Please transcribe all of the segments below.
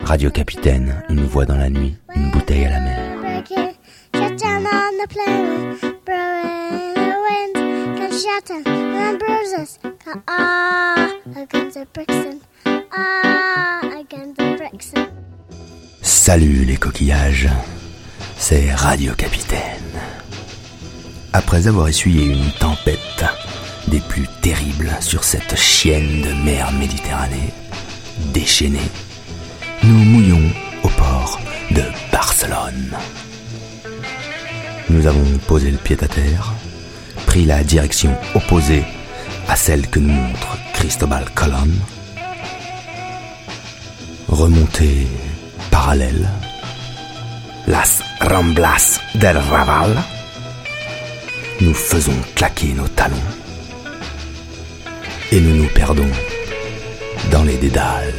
Radio Capitaine, une voix dans la nuit, une bouteille à la mer. Salut les coquillages, c'est Radio Capitaine. Après avoir essuyé une tempête des plus terribles sur cette chienne de mer Méditerranée, déchaînée, nous mouillons au port de Barcelone. Nous avons posé le pied à terre, pris la direction opposée à celle que nous montre Cristobal Colon, remonté parallèle, Las Ramblas del Raval, nous faisons claquer nos talons et nous nous perdons dans les dédales.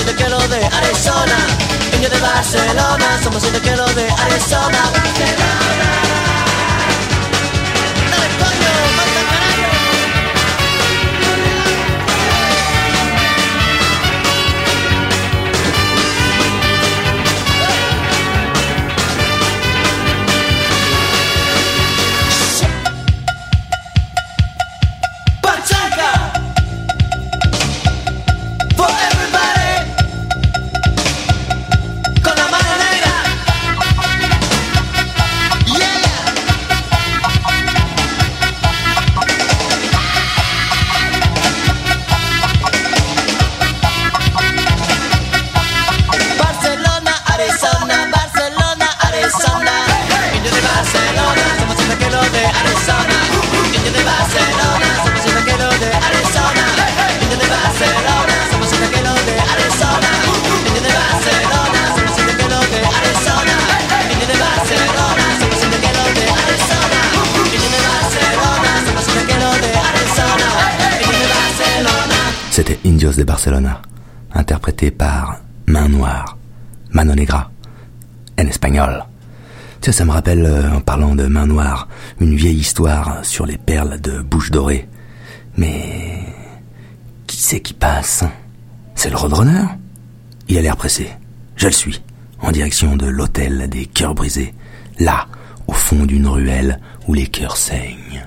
Barcelona, somos el que lo de Arizona. Niño de Barcelona, somos el que lo de Arizona. Barcelona. De Barcelona, interprété par Main Noire, Mano Negra, en espagnol. Tu ça me rappelle, euh, en parlant de Main Noire, une vieille histoire sur les perles de Bouche Dorée. Mais qui c'est qui passe? C'est le Roadrunner? Il a l'air pressé. Je le suis, en direction de l'hôtel des cœurs brisés, là, au fond d'une ruelle où les cœurs saignent.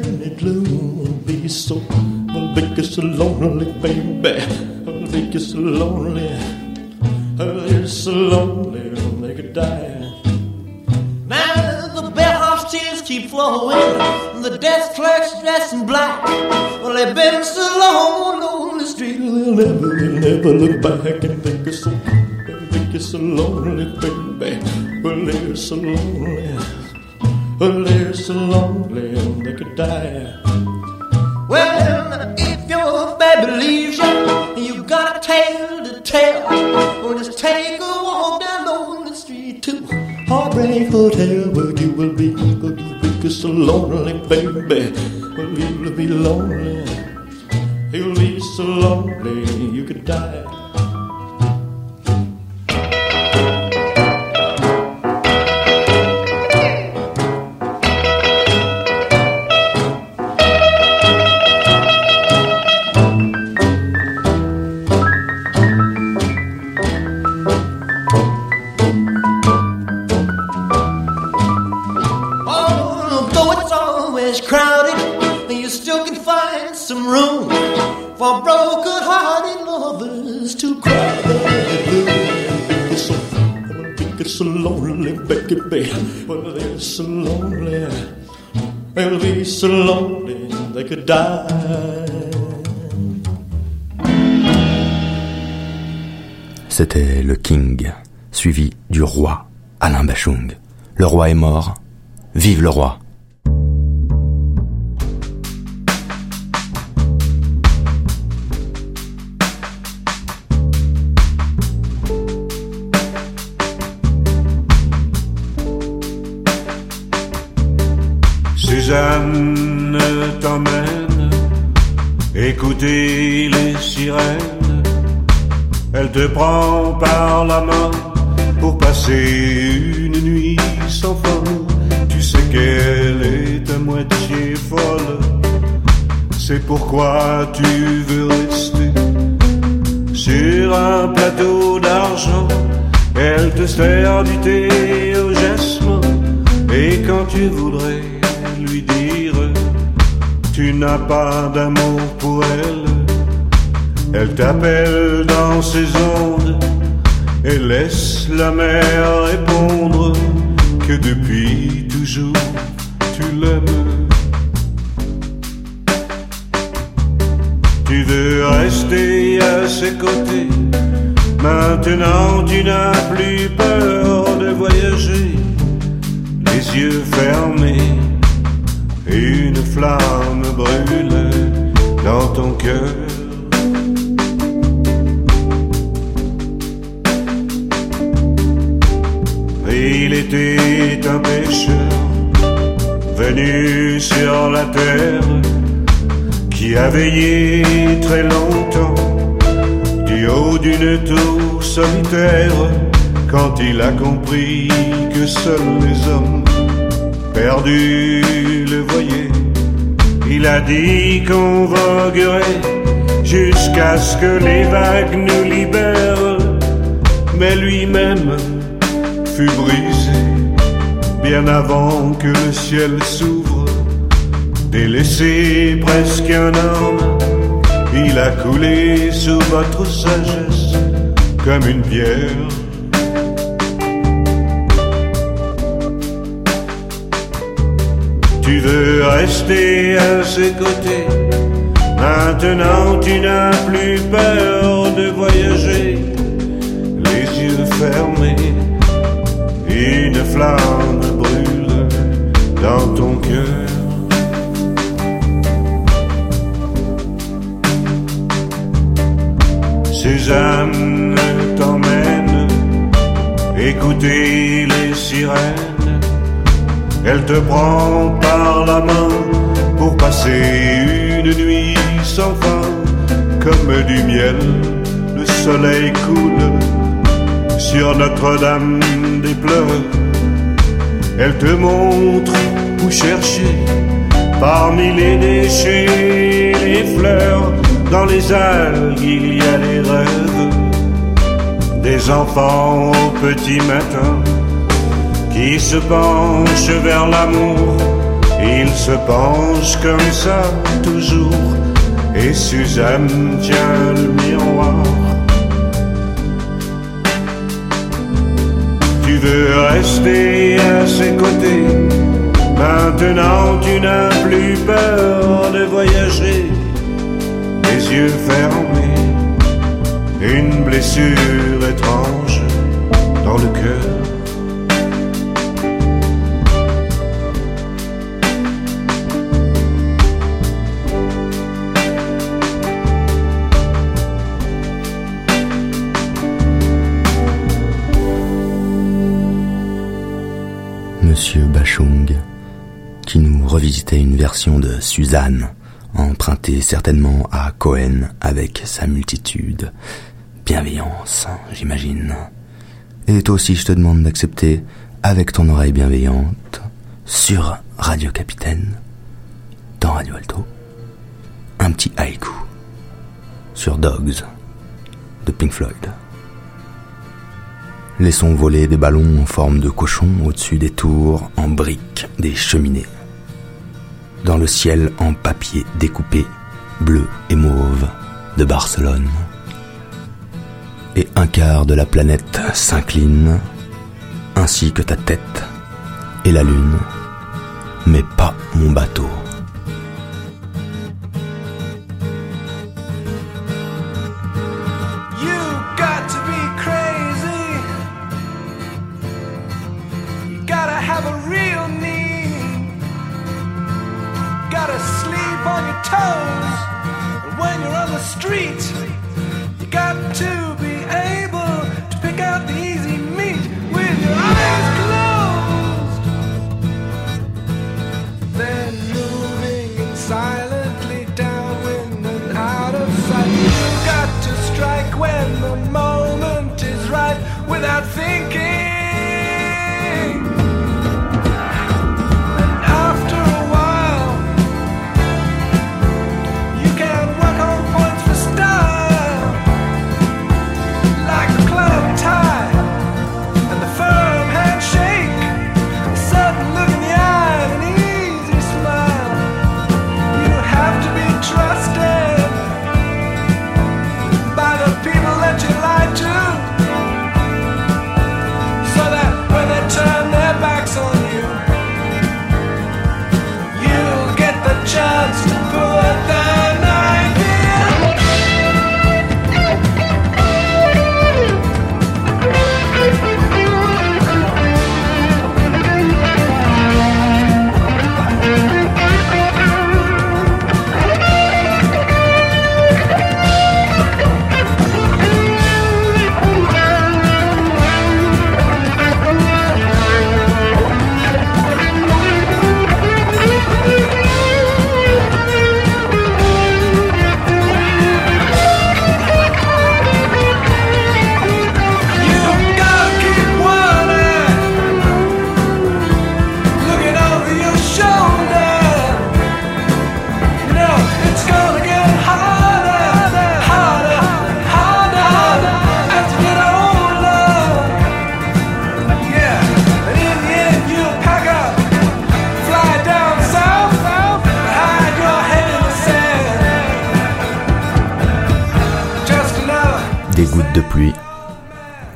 so, I'll be just so lonely, baby. I'll be just so lonely. I'll be so lonely, they could die. Now the bellhop's tears keep flowing, the desk clerk's dressed in black. Well, they've been so long on the street, they'll never, they'll never look back and think it's so, think it's so lonely, baby. Well, they're so lonely, well, they're so lonely, they could die. Well, if your baby leaves you, you got a tale to tell. Well, just take a walk down lonely street to Heartbreak Hotel, where you will be, you will be so lonely, baby. Well, you'll be lonely, you'll be so lonely, you could die. C'était le King, suivi du roi Alain Bachung. Le roi est mort. Vive le roi. Te prend par la main pour passer une nuit sans fin. Tu sais qu'elle est à moitié folle. C'est pourquoi tu veux rester sur un plateau d'argent. Elle te sert du thé au jasmin. Et quand tu voudrais lui dire tu n'as pas d'amour elle t'appelle dans ses ondes et laisse la mer répondre que depuis toujours tu l'aimes. Tu veux rester à ses côtés, maintenant tu n'as plus peur de voyager, les yeux fermés, une flamme brûle dans ton cœur. Il était un pêcheur venu sur la terre qui a veillé très longtemps du haut d'une tour solitaire quand il a compris que seuls les hommes perdus le voyaient. Il a dit qu'on voguerait jusqu'à ce que les vagues nous libèrent, mais lui-même fut brisé bien avant que le ciel s'ouvre. Délaissé presque un homme, il a coulé sous votre sagesse comme une pierre. Tu veux rester à ses côtés, Maintenant tu n'as plus peur de voyager, les yeux fermés, une flamme brûle dans ton cœur. Suzanne t'emmène écouter les sirènes. Elle te prend par la main pour passer une nuit sans fin, comme du miel. Le soleil coule sur Notre-Dame Elle te montre où chercher parmi les déchets, les fleurs dans les algues, il y a les rêves des enfants au petit matin qui se penchent vers l'amour. Ils se penchent comme ça toujours. Et Suzanne tient le miroir. Veux rester à ses côtés. Maintenant tu n'as plus peur de voyager les yeux fermés, une blessure étrange dans le cœur. Revisitait une version de Suzanne emprunté certainement à Cohen avec sa multitude. Bienveillance, j'imagine. Et toi aussi, je te demande d'accepter, avec ton oreille bienveillante, sur Radio Capitaine, dans Radio Alto, un petit haïku sur Dogs de Pink Floyd. Laissons voler des ballons en forme de cochon au-dessus des tours en briques des cheminées dans le ciel en papier découpé, bleu et mauve, de Barcelone. Et un quart de la planète s'incline, ainsi que ta tête et la lune, mais pas mon bateau. two.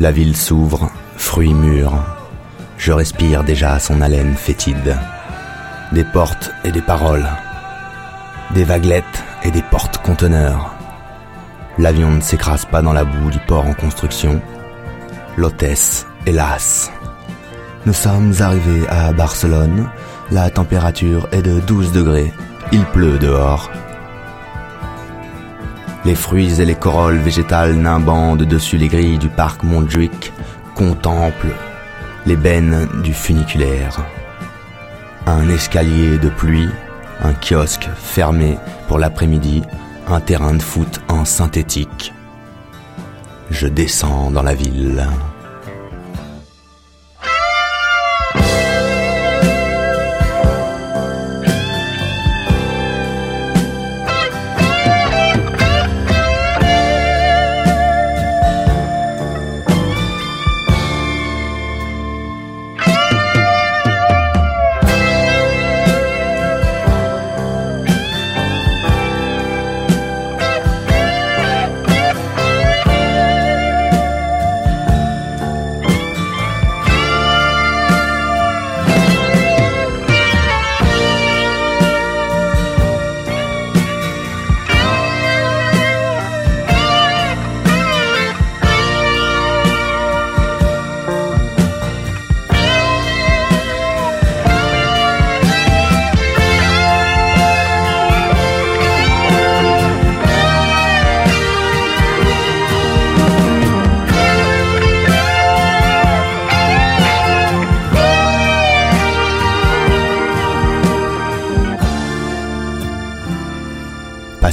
La ville s'ouvre, fruits mûrs. Je respire déjà son haleine fétide. Des portes et des paroles. des vaguelettes et des portes-conteneurs. L'avion ne s'écrase pas dans la boue du port en construction. L'hôtesse, hélas. Nous sommes arrivés à Barcelone. La température est de 12 degrés. Il pleut dehors. Les fruits et les corolles végétales nimbandent dessus les grilles du parc Montjuic contemplent les bennes du funiculaire. Un escalier de pluie, un kiosque fermé pour l'après-midi, un terrain de foot en synthétique. Je descends dans la ville.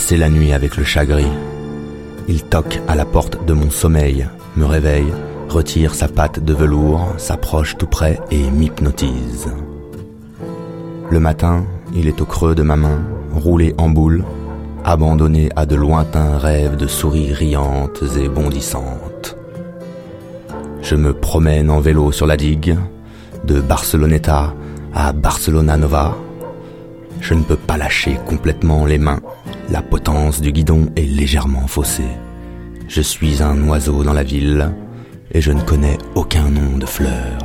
Passer la nuit avec le chat gris. Il toque à la porte de mon sommeil, me réveille, retire sa patte de velours, s'approche tout près et m'hypnotise. Le matin, il est au creux de ma main, roulé en boule, abandonné à de lointains rêves de souris riantes et bondissantes. Je me promène en vélo sur la digue, de Barceloneta à Barcelona Nova. Je ne peux pas lâcher complètement les mains. La potence du guidon est légèrement faussée. Je suis un oiseau dans la ville et je ne connais aucun nom de fleur.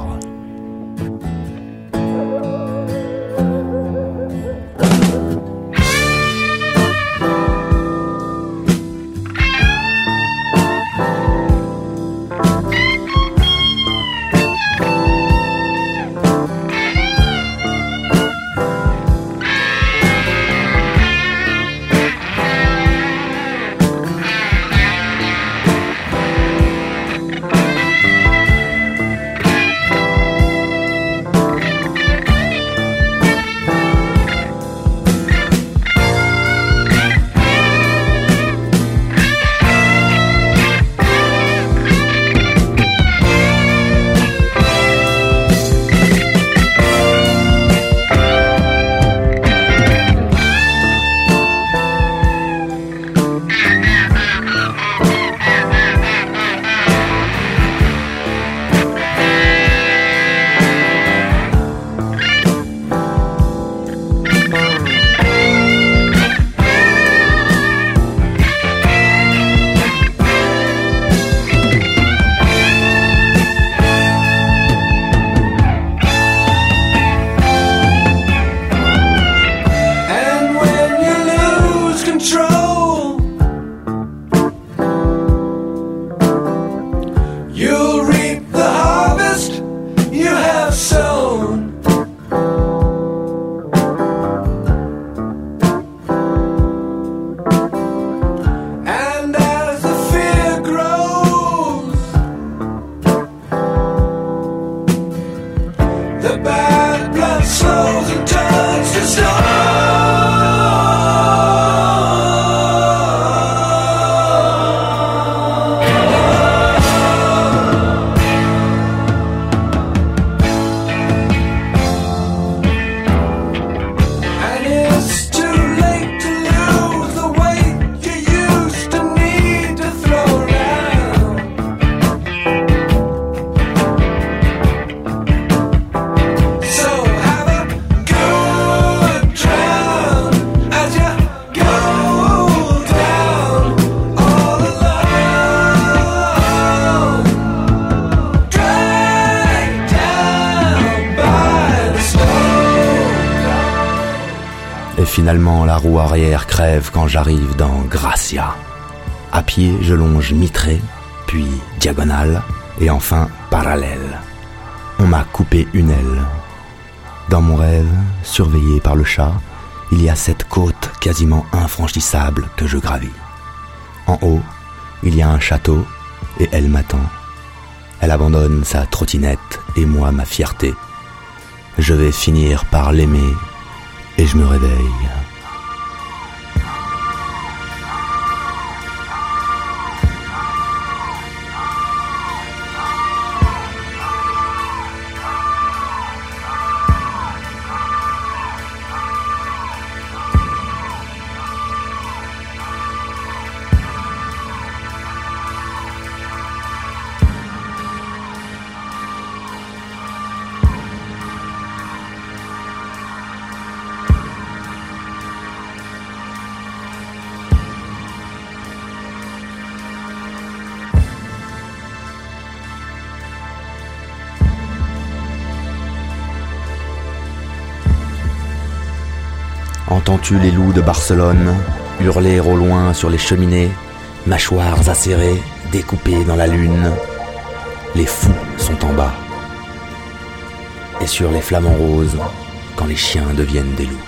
Finalement, la roue arrière crève quand j'arrive dans Gracia. À pied, je longe mitré, puis diagonale, et enfin parallèle. On m'a coupé une aile. Dans mon rêve, surveillé par le chat, il y a cette côte quasiment infranchissable que je gravis. En haut, il y a un château, et elle m'attend. Elle abandonne sa trottinette et moi ma fierté. Je vais finir par l'aimer et je me réveille. Entends-tu les loups de Barcelone hurler au loin sur les cheminées, mâchoires acérées, découpées dans la lune? Les fous sont en bas. Et sur les flamants roses, quand les chiens deviennent des loups.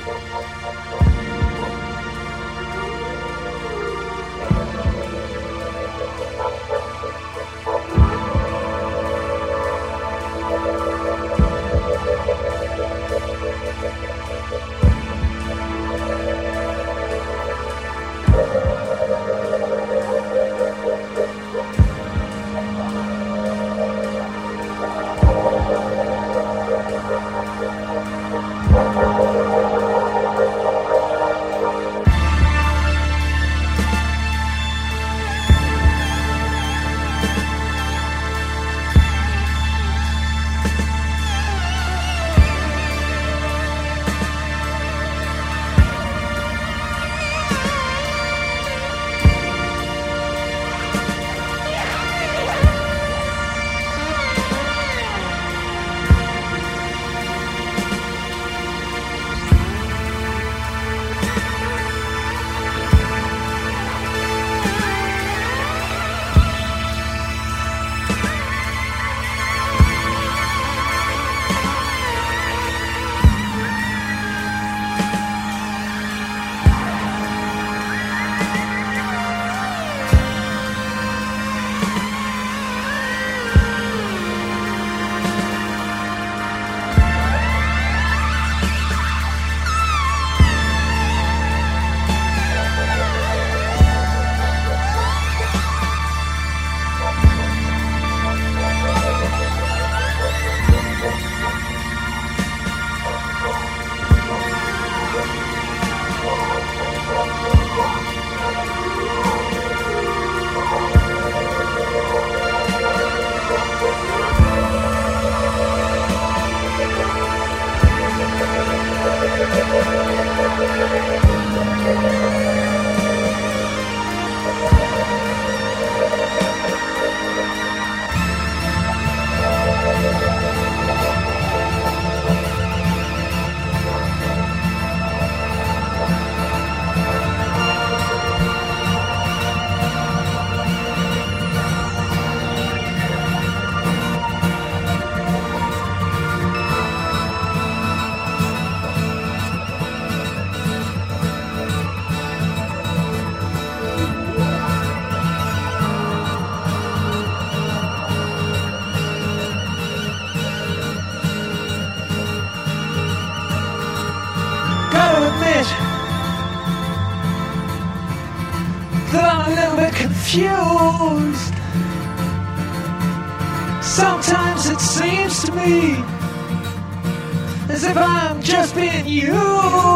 been you.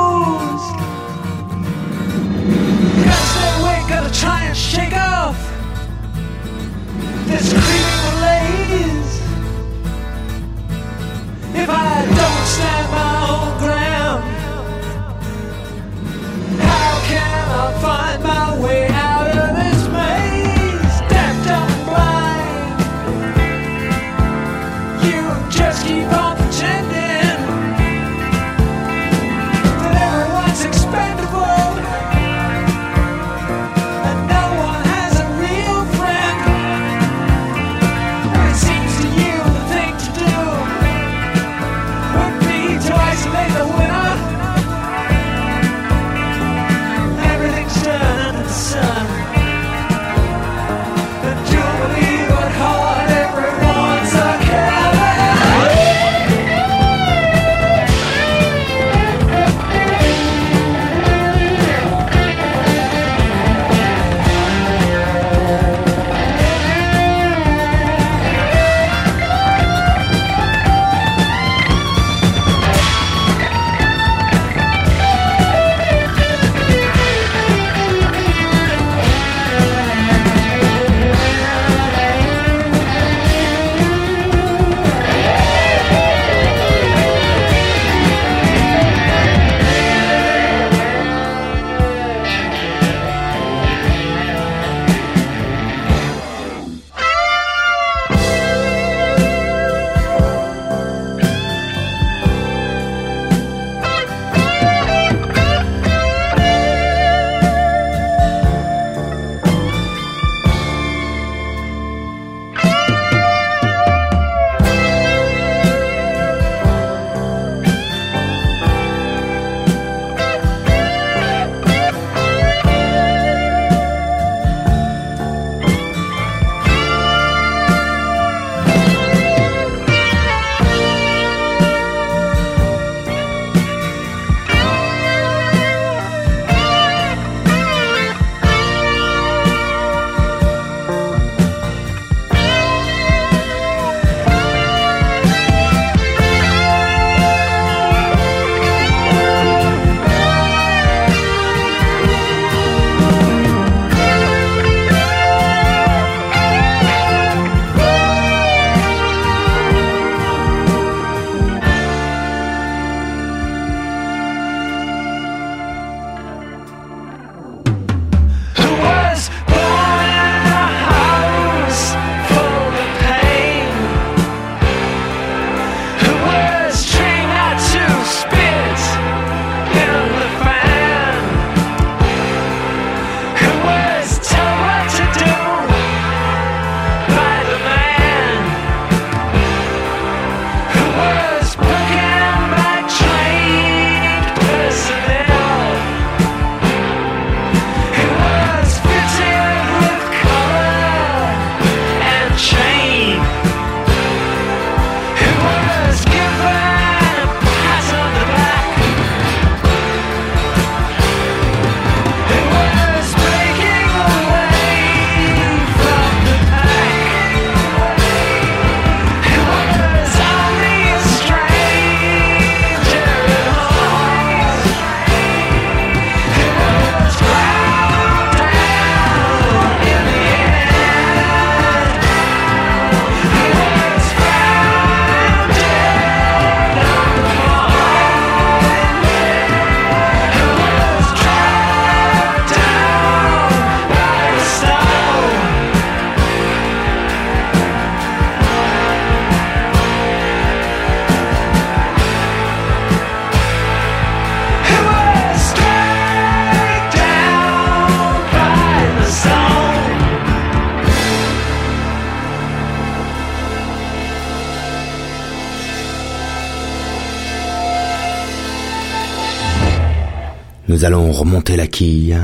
Nous allons remonter la quille,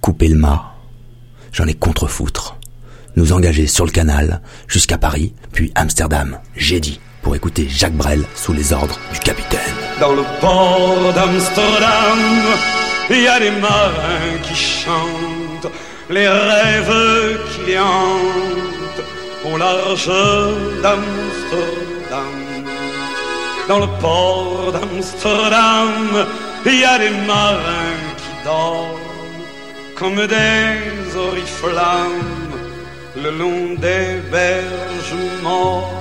couper le mât, j'en ai contre-foutre, nous engager sur le canal jusqu'à Paris, puis Amsterdam, j'ai dit, pour écouter Jacques Brel sous les ordres du capitaine. Dans le port d'Amsterdam, il y a des marins qui chantent les rêves qui hantent au large d'Amsterdam. Dans le port d'Amsterdam, il y a des marins qui dorment comme des oriflammes le long des berges morts.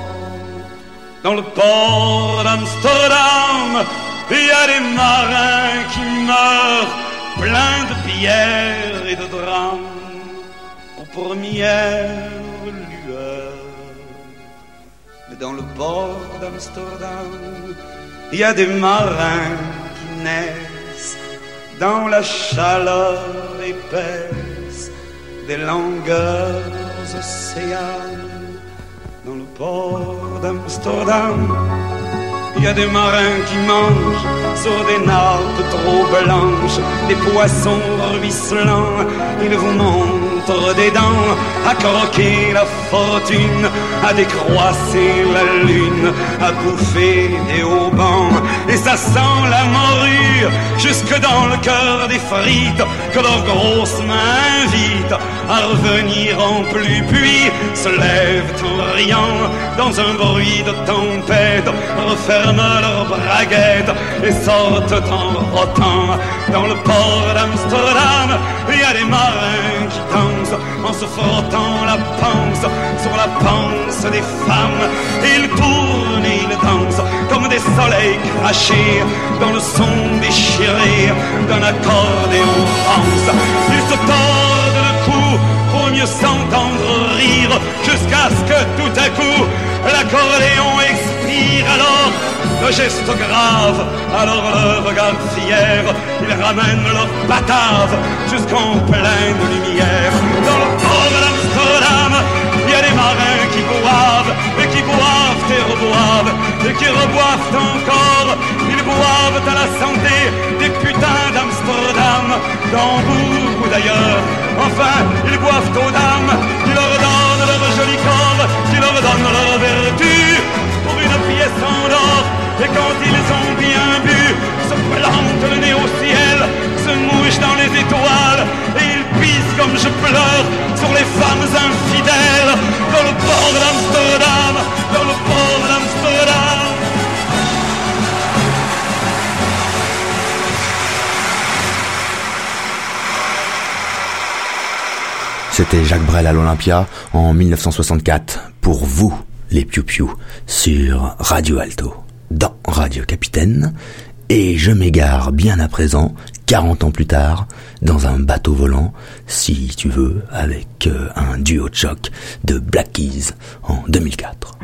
Dans le port d'Amsterdam, il y a des marins qui meurent pleins de pierres et de drames aux premières lueurs. Mais dans le port d'Amsterdam, il y a des marins dans la chaleur épaisse des longueurs océanes. Dans le port d'Amsterdam, il y a des marins qui mangent sur des nappes trop blanches, des poissons ruisselants. Ils vous montrent des dents à croquer la fortune, à décroisser la lune, à bouffer des haubans. Et ça sent la morue jusque dans le cœur des frites que leurs grosses mains invitent à revenir en plus. Puis se lèvent en riant dans un bruit de tempête, referment leurs braguettes et sortent en rotant. Dans le port d'Amsterdam, il y a des marins qui dansent en se frottant la panse sur la panse des femmes. Ils tournent et ils dansent comme des soleils crachés dans le son déchiré d'un accordéon. Ils se tordent le cou pour mieux s'entendre rire jusqu'à ce que tout à coup l'accordéon alors le geste grave, alors le regard fier, ils ramènent leur batave jusqu'en pleine lumière. Dans le port d'Amsterdam, il y a des marins qui boivent, et qui boivent et reboivent, et qui reboivent encore. Ils boivent à la santé des putains d'Amsterdam, d'Hambourg ou d'ailleurs. Enfin, ils boivent aux dames qui leur donnent leur joli corps, qui leur donnent leur vertu Et quand ils ont bien bu, se plantent le nez au ciel, se mouchent dans les étoiles, et ils pissent comme je pleure sur les femmes infidèles, dans le port d'Amsterdam, dans le port d'Amsterdam. C'était Jacques Brel à l'Olympia en 1964 pour vous, les Piu sur Radio Alto, dans Radio Capitaine. Et je m'égare bien à présent, 40 ans plus tard, dans un bateau volant, si tu veux, avec euh, un duo de choc de Black Keys en 2004.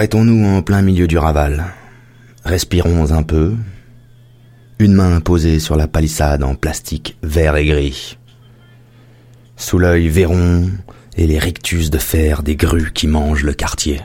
Arrêtons-nous en plein milieu du raval. Respirons un peu. Une main posée sur la palissade en plastique vert et gris. Sous l'œil verron et les rictus de fer des grues qui mangent le quartier.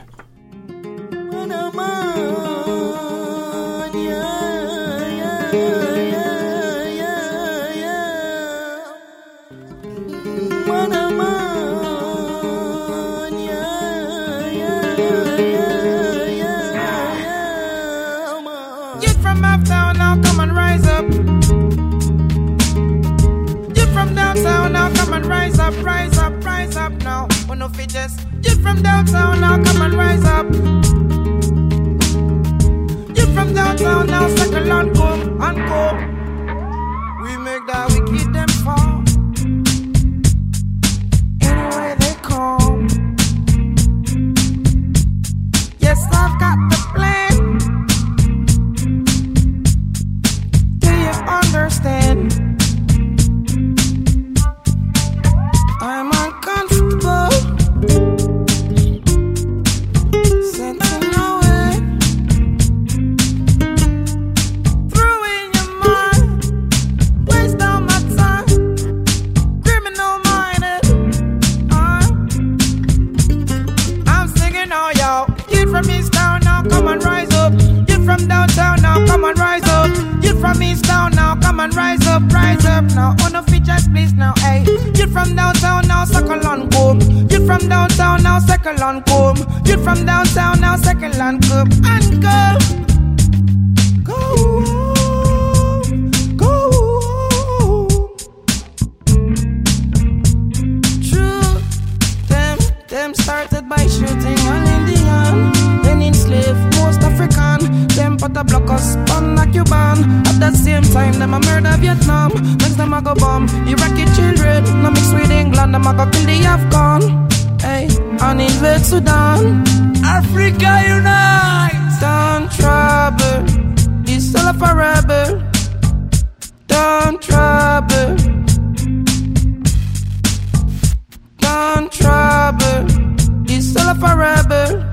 Forever.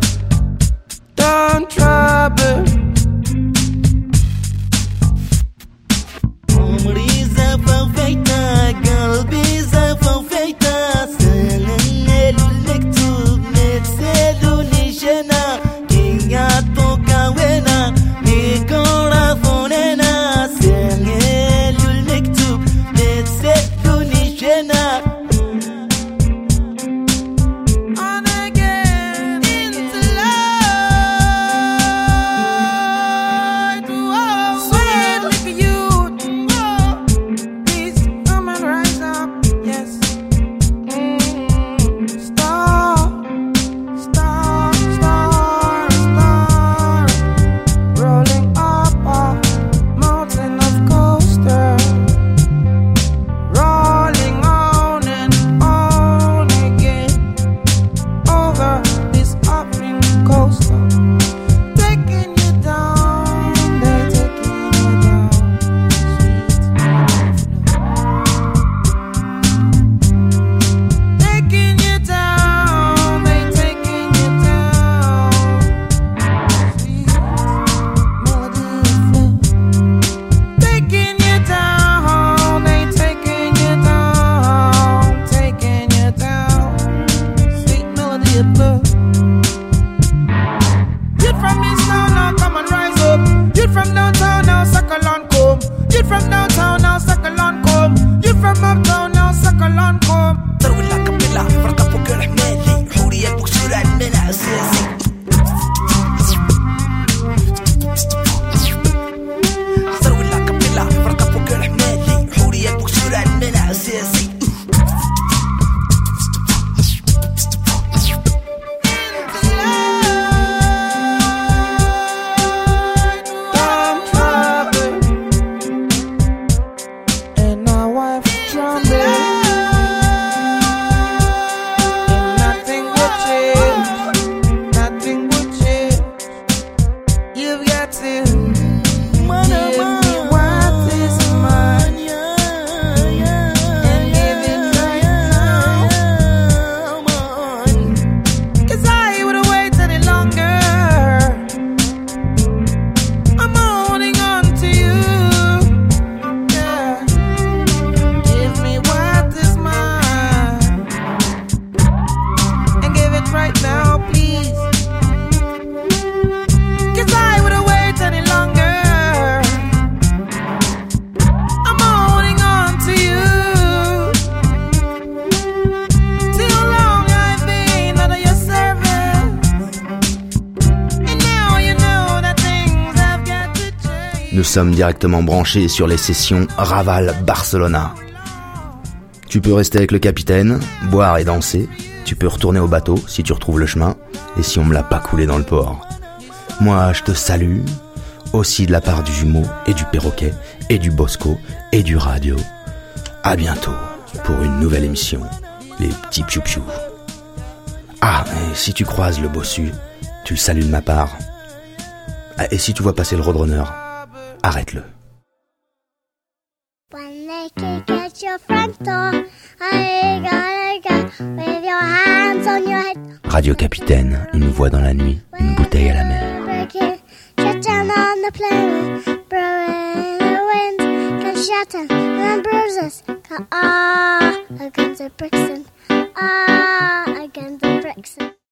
Sommes directement branchés sur les sessions Raval-Barcelona. Tu peux rester avec le capitaine, boire et danser. Tu peux retourner au bateau si tu retrouves le chemin et si on me l'a pas coulé dans le port. Moi, je te salue, aussi de la part du jumeau et du perroquet et du bosco et du radio. À bientôt pour une nouvelle émission, les petits piou Ah, et si tu croises le bossu, tu le salues de ma part. Ah, et si tu vois passer le roadrunner, arrête-le. When they kick at your front door, I gotta go with your hands on your head. Radio Capitaine, une voix dans la nuit, une bouteille à la mer. The and. Ah, against the.